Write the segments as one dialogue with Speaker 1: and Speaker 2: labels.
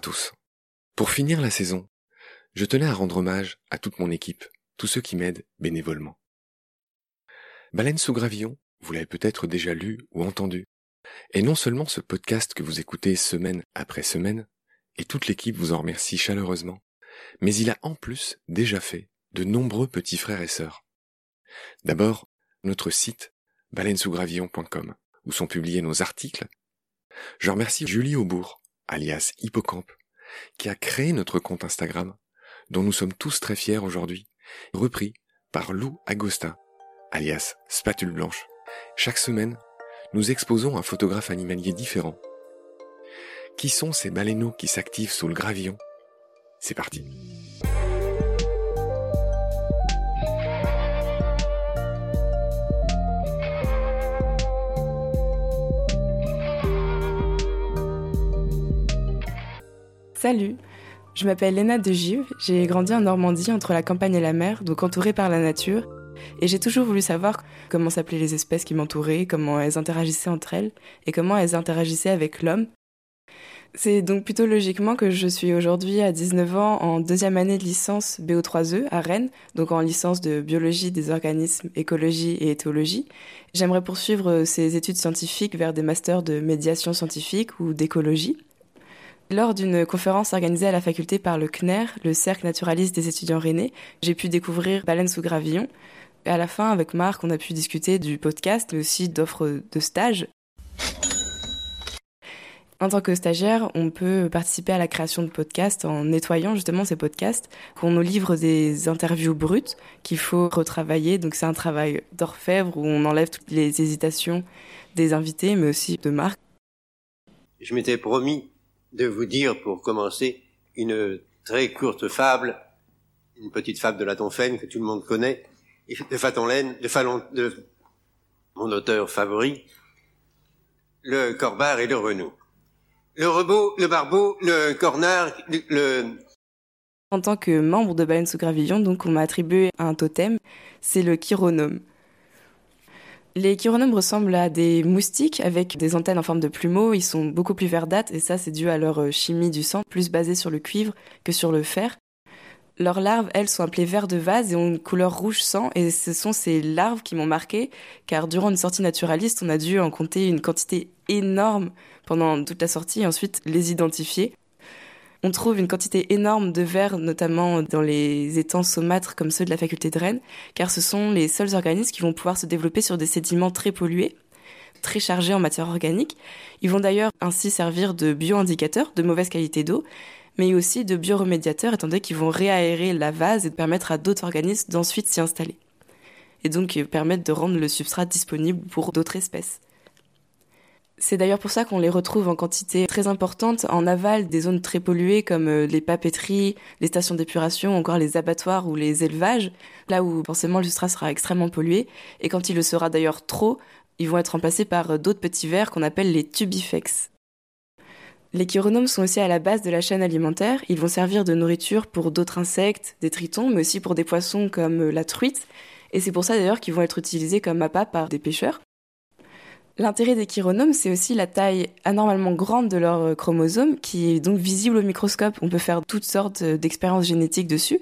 Speaker 1: tous. Pour finir la saison, je tenais à rendre hommage à toute mon équipe, tous ceux qui m'aident bénévolement. Baleine sous gravillon, vous l'avez peut-être déjà lu ou entendu. Et non seulement ce podcast que vous écoutez semaine après semaine, et toute l'équipe vous en remercie chaleureusement, mais il a en plus déjà fait de nombreux petits frères et sœurs. D'abord, notre site baleinesougravillon.com, où sont publiés nos articles. Je remercie Julie Aubourg, alias Hippocampe, qui a créé notre compte Instagram, dont nous sommes tous très fiers aujourd'hui, repris par Lou Agostin, alias Spatule Blanche. Chaque semaine, nous exposons un photographe animalier différent. Qui sont ces baleineaux qui s'activent sous le gravillon? C'est parti.
Speaker 2: Salut, je m'appelle Léna de Give, j'ai grandi en Normandie entre la campagne et la mer, donc entourée par la nature, et j'ai toujours voulu savoir comment s'appelaient les espèces qui m'entouraient, comment elles interagissaient entre elles, et comment elles interagissaient avec l'homme. C'est donc plutôt logiquement que je suis aujourd'hui à 19 ans en deuxième année de licence BO3E à Rennes, donc en licence de biologie des organismes, écologie et éthologie. J'aimerais poursuivre ces études scientifiques vers des masters de médiation scientifique ou d'écologie. Lors d'une conférence organisée à la faculté par le CNER, le Cercle naturaliste des étudiants rennais, j'ai pu découvrir Baleine sous gravillon. Et à la fin, avec Marc, on a pu discuter du podcast, mais aussi d'offres de stage. En tant que stagiaire, on peut participer à la création de podcasts en nettoyant justement ces podcasts. On nous livre des interviews brutes qu'il faut retravailler. Donc c'est un travail d'orfèvre où on enlève toutes les hésitations des invités, mais aussi de Marc.
Speaker 3: Je m'étais promis de vous dire, pour commencer, une très courte fable, une petite fable de la Tonfaine que tout le monde connaît, de Fatonlaine, de, Falon, de mon auteur favori, le Corbard et le Renaud. Le Rebot, le Barbeau, le Cornard, le...
Speaker 2: En tant que membre de Baleine sous Gravillon, donc on m'a attribué un totem, c'est le chironome. Les chironomes ressemblent à des moustiques avec des antennes en forme de plumeau. Ils sont beaucoup plus verdâtres et ça, c'est dû à leur euh, chimie du sang, plus basée sur le cuivre que sur le fer. Leurs larves, elles, sont appelées vers de vase et ont une couleur rouge sang. Et ce sont ces larves qui m'ont marqué, car durant une sortie naturaliste, on a dû en compter une quantité énorme pendant toute la sortie et ensuite les identifier. On trouve une quantité énorme de vers, notamment dans les étangs saumâtres comme ceux de la faculté de Rennes, car ce sont les seuls organismes qui vont pouvoir se développer sur des sédiments très pollués, très chargés en matière organique. Ils vont d'ailleurs ainsi servir de bioindicateurs de mauvaise qualité d'eau, mais aussi de bioremédiateurs, étant donné qu'ils vont réaérer la vase et permettre à d'autres organismes d'ensuite s'y installer. Et donc permettre de rendre le substrat disponible pour d'autres espèces. C'est d'ailleurs pour ça qu'on les retrouve en quantité très importante en aval des zones très polluées comme euh, les papeteries, les stations d'épuration, encore les abattoirs ou les élevages, là où forcément le substrat sera extrêmement pollué. Et quand il le sera d'ailleurs trop, ils vont être remplacés par euh, d'autres petits vers qu'on appelle les tubifex. Les chironomes sont aussi à la base de la chaîne alimentaire. Ils vont servir de nourriture pour d'autres insectes, des tritons, mais aussi pour des poissons comme euh, la truite. Et c'est pour ça d'ailleurs qu'ils vont être utilisés comme appât par des pêcheurs. L'intérêt des chironomes, c'est aussi la taille anormalement grande de leurs euh, chromosomes, qui est donc visible au microscope. On peut faire toutes sortes euh, d'expériences génétiques dessus.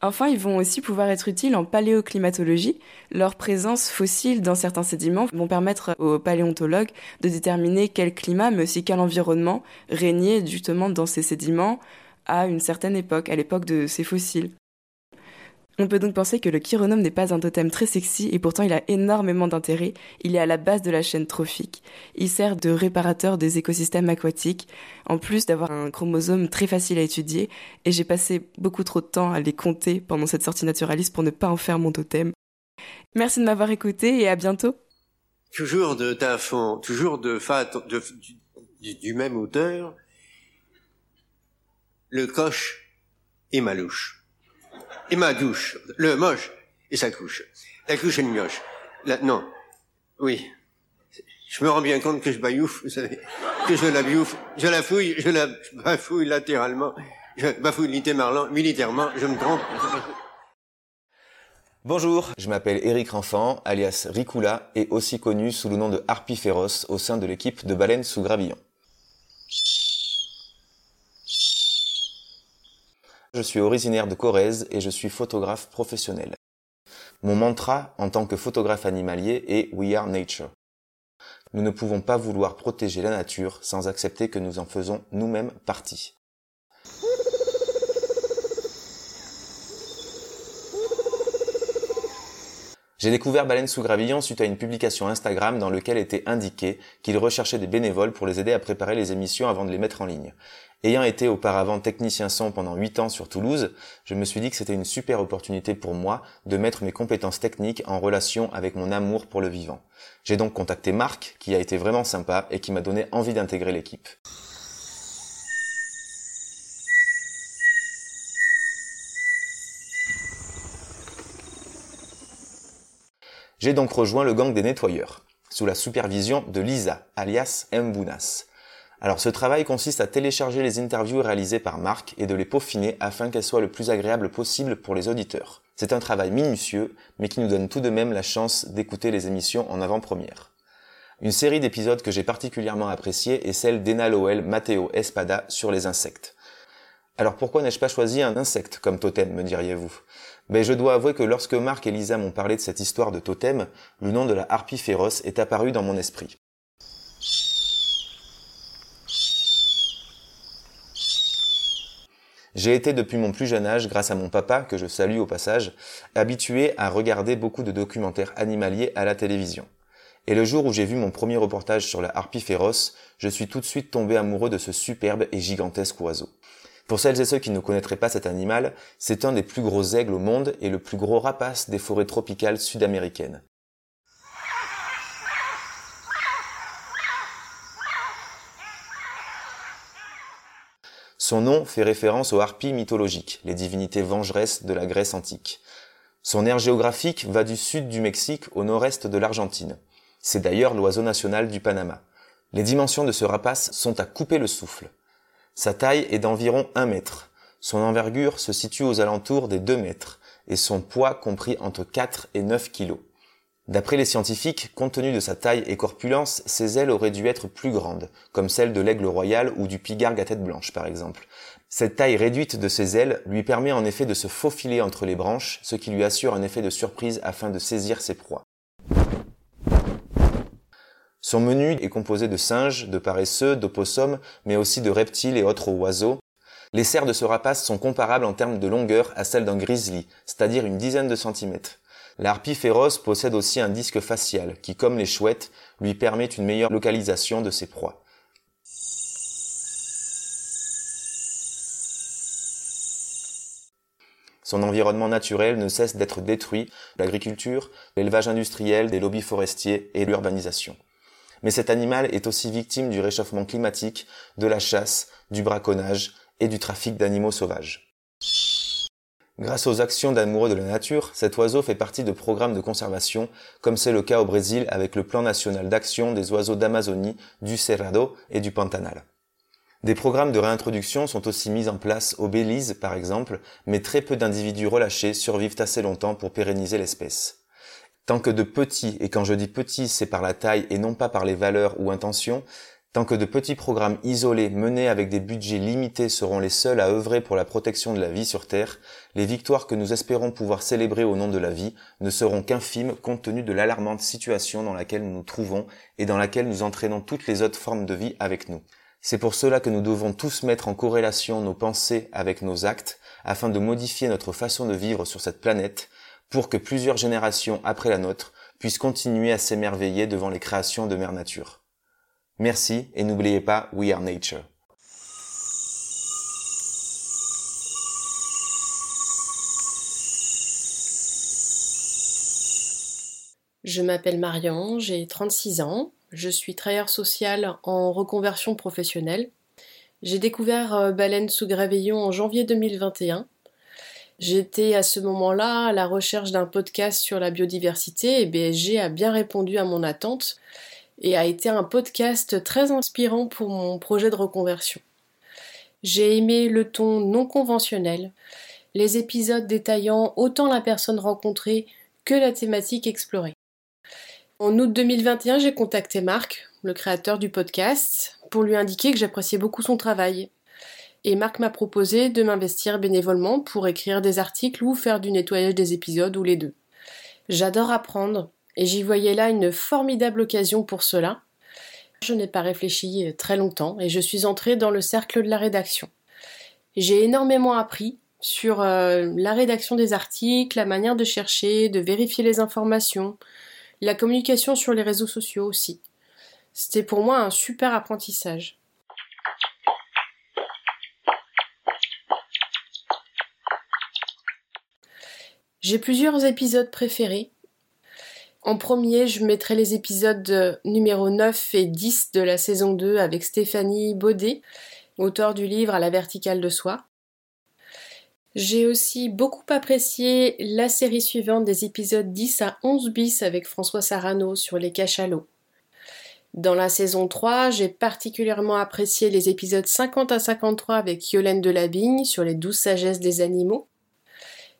Speaker 2: Enfin, ils vont aussi pouvoir être utiles en paléoclimatologie. Leur présence fossile dans certains sédiments vont permettre aux paléontologues de déterminer quel climat, mais aussi quel environnement régnait justement dans ces sédiments à une certaine époque, à l'époque de ces fossiles. On peut donc penser que le chironome n'est pas un totem très sexy et pourtant il a énormément d'intérêt. Il est à la base de la chaîne trophique. Il sert de réparateur des écosystèmes aquatiques, en plus d'avoir un chromosome très facile à étudier. Et j'ai passé beaucoup trop de temps à les compter pendant cette sortie naturaliste pour ne pas en faire mon totem. Merci de m'avoir écouté et à bientôt.
Speaker 3: Toujours de ta fond, toujours de, du, du même auteur, le coche et Malouche et ma douche, le moche et sa couche. La couche et le mioche. La, non. Oui. Je me rends bien compte que je baillouffe, vous savez, que je la biouffe, je la fouille, je la bafouille latéralement, je bafouille littéralement, militairement, je me trompe.
Speaker 4: Bonjour, je m'appelle Eric Renfant, alias Ricula, et aussi connu sous le nom de Harpie Féroce au sein de l'équipe de baleines sous gravillon. Je suis originaire de Corrèze et je suis photographe professionnel. Mon mantra en tant que photographe animalier est We are nature. Nous ne pouvons pas vouloir protéger la nature sans accepter que nous en faisons nous-mêmes partie. J'ai découvert Baleine sous Gravillon suite à une publication Instagram dans laquelle était indiqué qu'il recherchait des bénévoles pour les aider à préparer les émissions avant de les mettre en ligne. Ayant été auparavant technicien son pendant 8 ans sur Toulouse, je me suis dit que c'était une super opportunité pour moi de mettre mes compétences techniques en relation avec mon amour pour le vivant. J'ai donc contacté Marc, qui a été vraiment sympa et qui m'a donné envie d'intégrer l'équipe. J'ai donc rejoint le gang des nettoyeurs, sous la supervision de Lisa, alias Mbounas. Alors ce travail consiste à télécharger les interviews réalisées par Marc et de les peaufiner afin qu'elles soient le plus agréables possible pour les auditeurs. C'est un travail minutieux, mais qui nous donne tout de même la chance d'écouter les émissions en avant-première. Une série d'épisodes que j'ai particulièrement appréciée est celle d'Ena Lowell Matteo Espada sur les insectes. Alors pourquoi n'ai-je pas choisi un insecte comme totem, me diriez-vous? Ben, je dois avouer que lorsque Marc et Lisa m'ont parlé de cette histoire de totem, le nom de la harpie féroce est apparu dans mon esprit. J'ai été depuis mon plus jeune âge, grâce à mon papa, que je salue au passage, habitué à regarder beaucoup de documentaires animaliers à la télévision. Et le jour où j'ai vu mon premier reportage sur la harpie féroce, je suis tout de suite tombé amoureux de ce superbe et gigantesque oiseau. Pour celles et ceux qui ne connaîtraient pas cet animal, c'est un des plus gros aigles au monde et le plus gros rapace des forêts tropicales sud-américaines. Son nom fait référence aux harpies mythologiques, les divinités vengeresses de la Grèce antique. Son aire géographique va du sud du Mexique au nord-est de l'Argentine. C'est d'ailleurs l'oiseau national du Panama. Les dimensions de ce rapace sont à couper le souffle. Sa taille est d'environ 1 mètre. Son envergure se situe aux alentours des 2 mètres et son poids compris entre 4 et 9 kilos. D'après les scientifiques, compte tenu de sa taille et corpulence, ses ailes auraient dû être plus grandes, comme celles de l'aigle royal ou du pigargue à tête blanche par exemple. Cette taille réduite de ses ailes lui permet en effet de se faufiler entre les branches, ce qui lui assure un effet de surprise afin de saisir ses proies. Son menu est composé de singes, de paresseux, d'opossums, mais aussi de reptiles et autres oiseaux. Les serres de ce rapace sont comparables en termes de longueur à celles d'un grizzly, c'est-à-dire une dizaine de centimètres. L'harpie féroce possède aussi un disque facial qui, comme les chouettes, lui permet une meilleure localisation de ses proies. Son environnement naturel ne cesse d'être détruit, l'agriculture, l'élevage industriel, des lobbies forestiers et l'urbanisation. Mais cet animal est aussi victime du réchauffement climatique, de la chasse, du braconnage et du trafic d'animaux sauvages. Grâce aux actions d'amoureux de la nature, cet oiseau fait partie de programmes de conservation, comme c'est le cas au Brésil avec le plan national d'action des oiseaux d'Amazonie, du Cerrado et du Pantanal. Des programmes de réintroduction sont aussi mis en place au Belize par exemple, mais très peu d'individus relâchés survivent assez longtemps pour pérenniser l'espèce. Tant que de petits, et quand je dis petits, c'est par la taille et non pas par les valeurs ou intentions, tant que de petits programmes isolés menés avec des budgets limités seront les seuls à œuvrer pour la protection de la vie sur Terre, les victoires que nous espérons pouvoir célébrer au nom de la vie ne seront qu'infimes compte tenu de l'alarmante situation dans laquelle nous nous trouvons et dans laquelle nous entraînons toutes les autres formes de vie avec nous. C'est pour cela que nous devons tous mettre en corrélation nos pensées avec nos actes afin de modifier notre façon de vivre sur cette planète pour que plusieurs générations après la nôtre puissent continuer à s'émerveiller devant les créations de Mère Nature. Merci et n'oubliez pas We Are Nature.
Speaker 5: Je m'appelle Marion, j'ai 36 ans, je suis travailleur social en reconversion professionnelle. J'ai découvert euh, Baleine sous Gravillon en janvier 2021 J'étais à ce moment-là à la recherche d'un podcast sur la biodiversité et BSG a bien répondu à mon attente et a été un podcast très inspirant pour mon projet de reconversion. J'ai aimé le ton non conventionnel, les épisodes détaillant autant la personne rencontrée que la thématique explorée. En août 2021, j'ai contacté Marc, le créateur du podcast, pour lui indiquer que j'appréciais beaucoup son travail et Marc m'a proposé de m'investir bénévolement pour écrire des articles ou faire du nettoyage des épisodes ou les deux. J'adore apprendre et j'y voyais là une formidable occasion pour cela. Je n'ai pas réfléchi très longtemps et je suis entrée dans le cercle de la rédaction. J'ai énormément appris sur euh, la rédaction des articles, la manière de chercher, de vérifier les informations, la communication sur les réseaux sociaux aussi. C'était pour moi un super apprentissage. J'ai plusieurs épisodes préférés. En premier, je mettrai les épisodes numéro 9 et 10 de la saison 2 avec Stéphanie Baudet, auteur du livre À la verticale de soi. J'ai aussi beaucoup apprécié la série suivante des épisodes 10 à 11 bis avec François Sarano sur les cachalots. Dans la saison 3, j'ai particulièrement apprécié les épisodes 50 à 53 avec Yolène Delabigne sur les douze sagesses des animaux.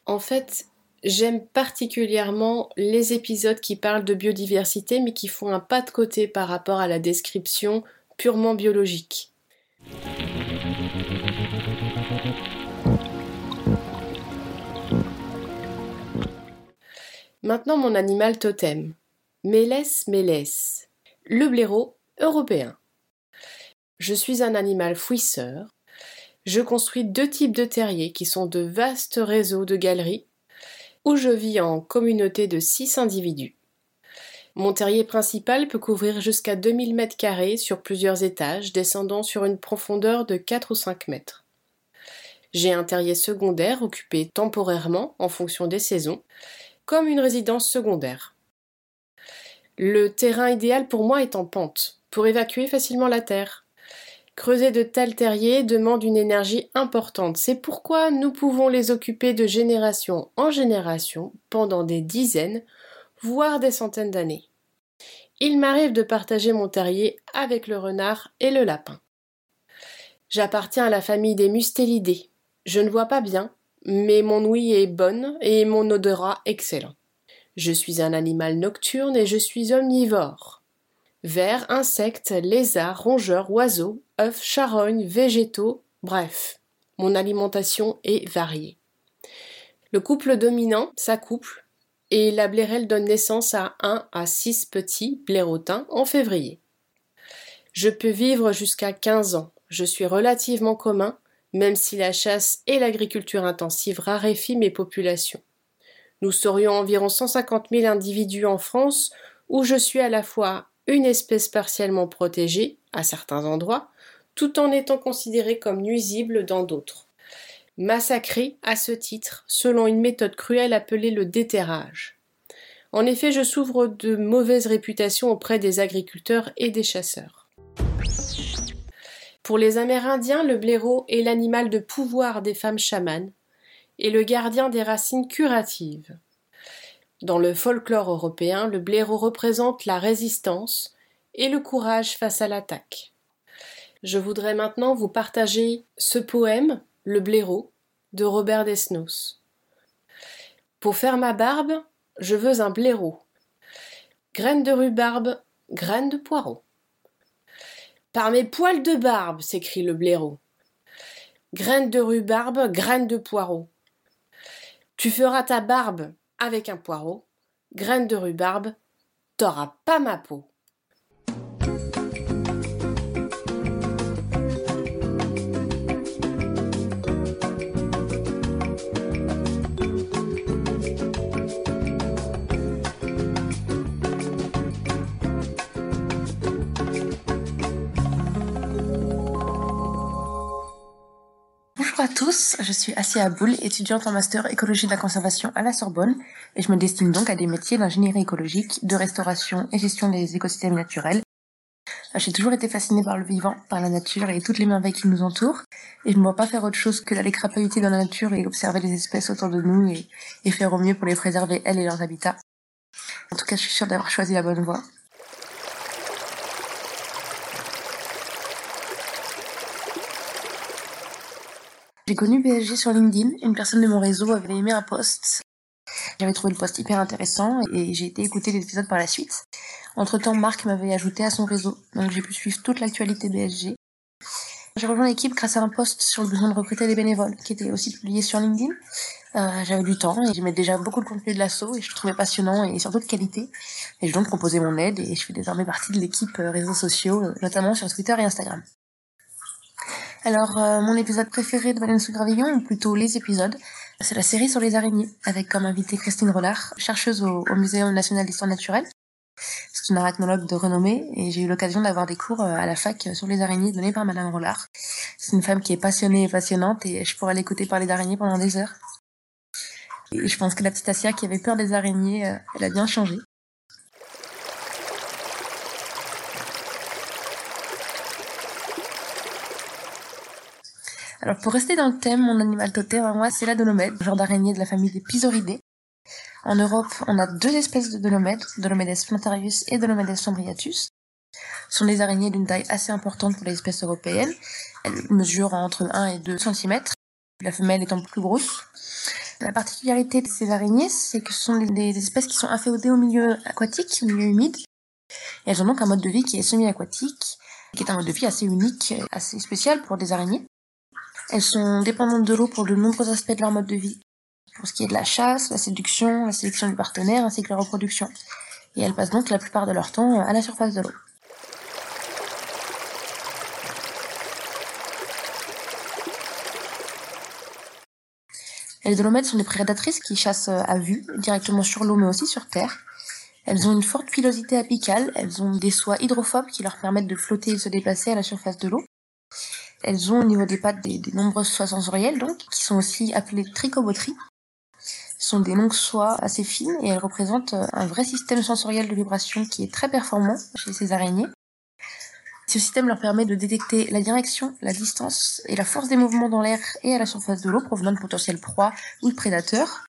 Speaker 5: En fait, J'aime particulièrement les épisodes qui parlent de biodiversité mais qui font un pas de côté par rapport à la description purement biologique. Maintenant mon animal totem. Mélès mélès. Le blaireau européen. Je suis un animal fouisseur. Je construis deux types de terriers qui sont de vastes réseaux de galeries où je vis en communauté de 6 individus. Mon terrier principal peut couvrir jusqu'à 2000 mètres carrés sur plusieurs étages, descendant sur une profondeur de 4 ou 5 mètres. J'ai un terrier secondaire occupé temporairement en fonction des saisons, comme une résidence secondaire. Le terrain idéal pour moi est en pente, pour évacuer facilement la terre. Creuser de tels terriers demande une énergie importante. C'est pourquoi nous pouvons les occuper de génération en génération pendant des dizaines, voire des centaines d'années. Il m'arrive de partager mon terrier avec le renard et le lapin. J'appartiens à la famille des mustélidés. Je ne vois pas bien, mais mon ouïe est bonne et mon odorat excellent. Je suis un animal nocturne et je suis omnivore. Vers, insectes, lézards, rongeurs, oiseaux, œufs, charognes, végétaux, bref, mon alimentation est variée. Le couple dominant s'accouple et la blairelle donne naissance à un à six petits blaireautins en février. Je peux vivre jusqu'à 15 ans. Je suis relativement commun, même si la chasse et l'agriculture intensive raréfient mes populations. Nous serions environ 150 000 individus en France, où je suis à la fois une espèce partiellement protégée, à certains endroits, tout en étant considérée comme nuisible dans d'autres. Massacrée à ce titre, selon une méthode cruelle appelée le déterrage. En effet, je souffre de mauvaise réputation auprès des agriculteurs et des chasseurs. Pour les Amérindiens, le blaireau est l'animal de pouvoir des femmes chamanes et le gardien des racines curatives. Dans le folklore européen, le blaireau représente la résistance et le courage face à l'attaque. Je voudrais maintenant vous partager ce poème, Le blaireau, de Robert Desnos. Pour faire ma barbe, je veux un blaireau. Graine de rhubarbe, graine de poireau. Par mes poils de barbe, s'écrie le blaireau. Graine de rhubarbe, graine de poireau. Tu feras ta barbe avec un poireau, graine de rhubarbe, t'auras pas ma peau.
Speaker 6: Tous, je suis Assia Aboul, étudiante en master écologie de la conservation à la Sorbonne et je me destine donc à des métiers d'ingénierie écologique, de restauration et gestion des écosystèmes naturels. J'ai toujours été fascinée par le vivant, par la nature et toutes les merveilles qui nous entourent et je ne vois pas faire autre chose que d'aller crapahuter dans la nature et observer les espèces autour de nous et, et faire au mieux pour les préserver elles et leurs habitats. En tout cas, je suis sûre d'avoir choisi la bonne voie. J'ai connu BSG sur LinkedIn. Une personne de mon réseau avait aimé un post. J'avais trouvé le post hyper intéressant et j'ai été écouter l'épisode par la suite. Entre temps, Marc m'avait ajouté à son réseau, donc j'ai pu suivre toute l'actualité BSG. J'ai rejoint l'équipe grâce à un post sur le besoin de recruter des bénévoles, qui était aussi publié sur LinkedIn. Euh, j'avais du temps et j'aimais déjà beaucoup le contenu de l'assaut et je le trouvais passionnant et surtout de qualité. Et j'ai donc proposé mon aide et je fais désormais partie de l'équipe euh, réseaux sociaux, euh, notamment sur Twitter et Instagram. Alors, euh, mon épisode préféré de Valence sous Gravillon, ou plutôt les épisodes, c'est la série sur les araignées, avec comme invitée Christine Rollard, chercheuse au, Muséum national d'histoire naturelle. C'est une arachnologue de renommée et j'ai eu l'occasion d'avoir des cours à la fac sur les araignées donnés par Madame Rollard. C'est une femme qui est passionnée et passionnante et je pourrais l'écouter parler d'araignées pendant des heures. Et je pense que la petite Assia qui avait peur des araignées, euh, elle a bien changé. Alors pour rester dans le thème, mon animal totem, moi, c'est la dolomède, genre d'araignée de la famille des Pisoridae. En Europe, on a deux espèces de dolomèdes, Dolomedes plantarius et Dolomedes sombriatus. Ce sont des araignées d'une taille assez importante pour les espèces européennes. Elles mesurent entre 1 et 2 cm, la femelle étant plus grosse. La particularité de ces araignées, c'est que ce sont des, espèces qui sont inféodées au milieu aquatique, au milieu humide. Elles ont donc un mode de vie qui est semi-aquatique, qui est un mode de vie assez unique, assez spécial pour des araignées. Elles sont dépendantes de l'eau pour de nombreux aspects de leur mode de vie. Pour ce qui est de la chasse, la séduction, la sélection du partenaire, ainsi que la reproduction. Et elles passent donc la plupart de leur temps à la surface de l'eau. Les dolomèdes sont des prédatrices qui chassent à vue, directement sur l'eau mais aussi sur terre. Elles ont une forte pilosité apicale, elles ont des soies hydrophobes qui leur permettent de flotter et de se déplacer à la surface de l'eau. Elles ont au niveau des pattes des, nombreuses soies sensorielles, donc, qui sont aussi appelées trichomoteries. Ce sont des longues soies assez fines et elles représentent un vrai système sensoriel de vibration qui est très performant chez ces araignées. Ce système leur permet de détecter la direction, la distance et la force des mouvements dans l'air et à la surface de l'eau provenant de potentiels proies ou de prédateurs.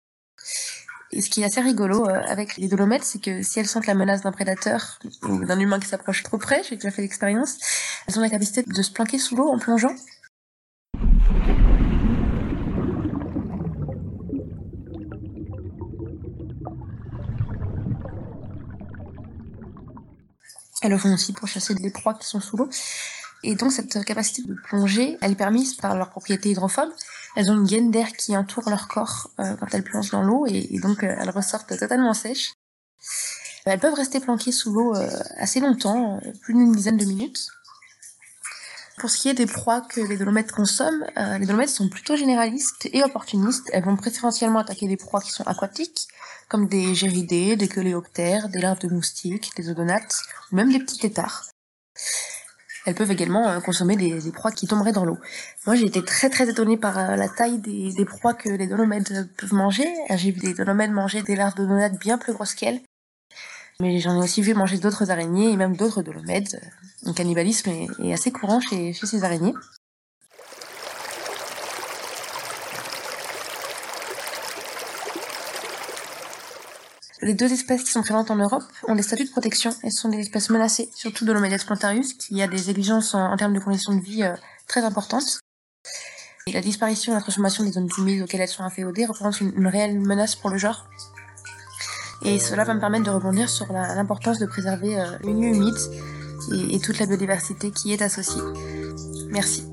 Speaker 6: Et ce qui est assez rigolo euh, avec les dolomèdes, c'est que si elles sentent la menace d'un prédateur ou d'un humain qui s'approche trop près, j'ai déjà fait l'expérience, elles ont la capacité de se planquer sous l'eau en plongeant. Elles le font aussi pour chasser des proies qui sont sous l'eau. Et donc cette capacité de plonger, elle est permise par leur propriété hydrophobe. Elles ont une gaine d'air qui entoure leur corps euh, quand elles plongent dans l'eau et, donc euh, elles ressortent totalement sèches. Elles peuvent rester planquées sous l'eau euh, assez longtemps, plus d'une dizaine de minutes. Pour ce qui est des proies que les dolomèdes consomment, les dolomèdes sont plutôt généralistes et opportunistes. Elles vont préférentiellement attaquer des proies qui sont aquatiques, comme des géridés, des coléoptères, des larves de moustiques, des odonates, ou même des petits têtards. Elles peuvent également euh, consommer des, proies qui tomberaient dans l'eau. Moi, j'ai été très très étonnée par euh, la taille des, proies que les dolomèdes peuvent manger. J'ai vu des dolomèdes manger des larves d'odonates bien plus grosses qu'elles. Mais j'en ai aussi vu manger d'autres araignées et même d'autres dolomèdes. Le cannibalisme est, est assez courant chez, chez ces araignées. Les deux espèces qui sont présentes en Europe ont des statuts de protection et sont des espèces menacées, surtout Dolomedes plantarius, qui a des exigences en, termes de conditions de vie euh, très importantes. Et la disparition et la transformation des zones humides auxquelles elles sont inféodées représente une, réelle menace pour le genre. Et cela va me permettre de rebondir sur l'importance de préserver euh, les milieux humides et, et toute la biodiversité qui est associée. Merci.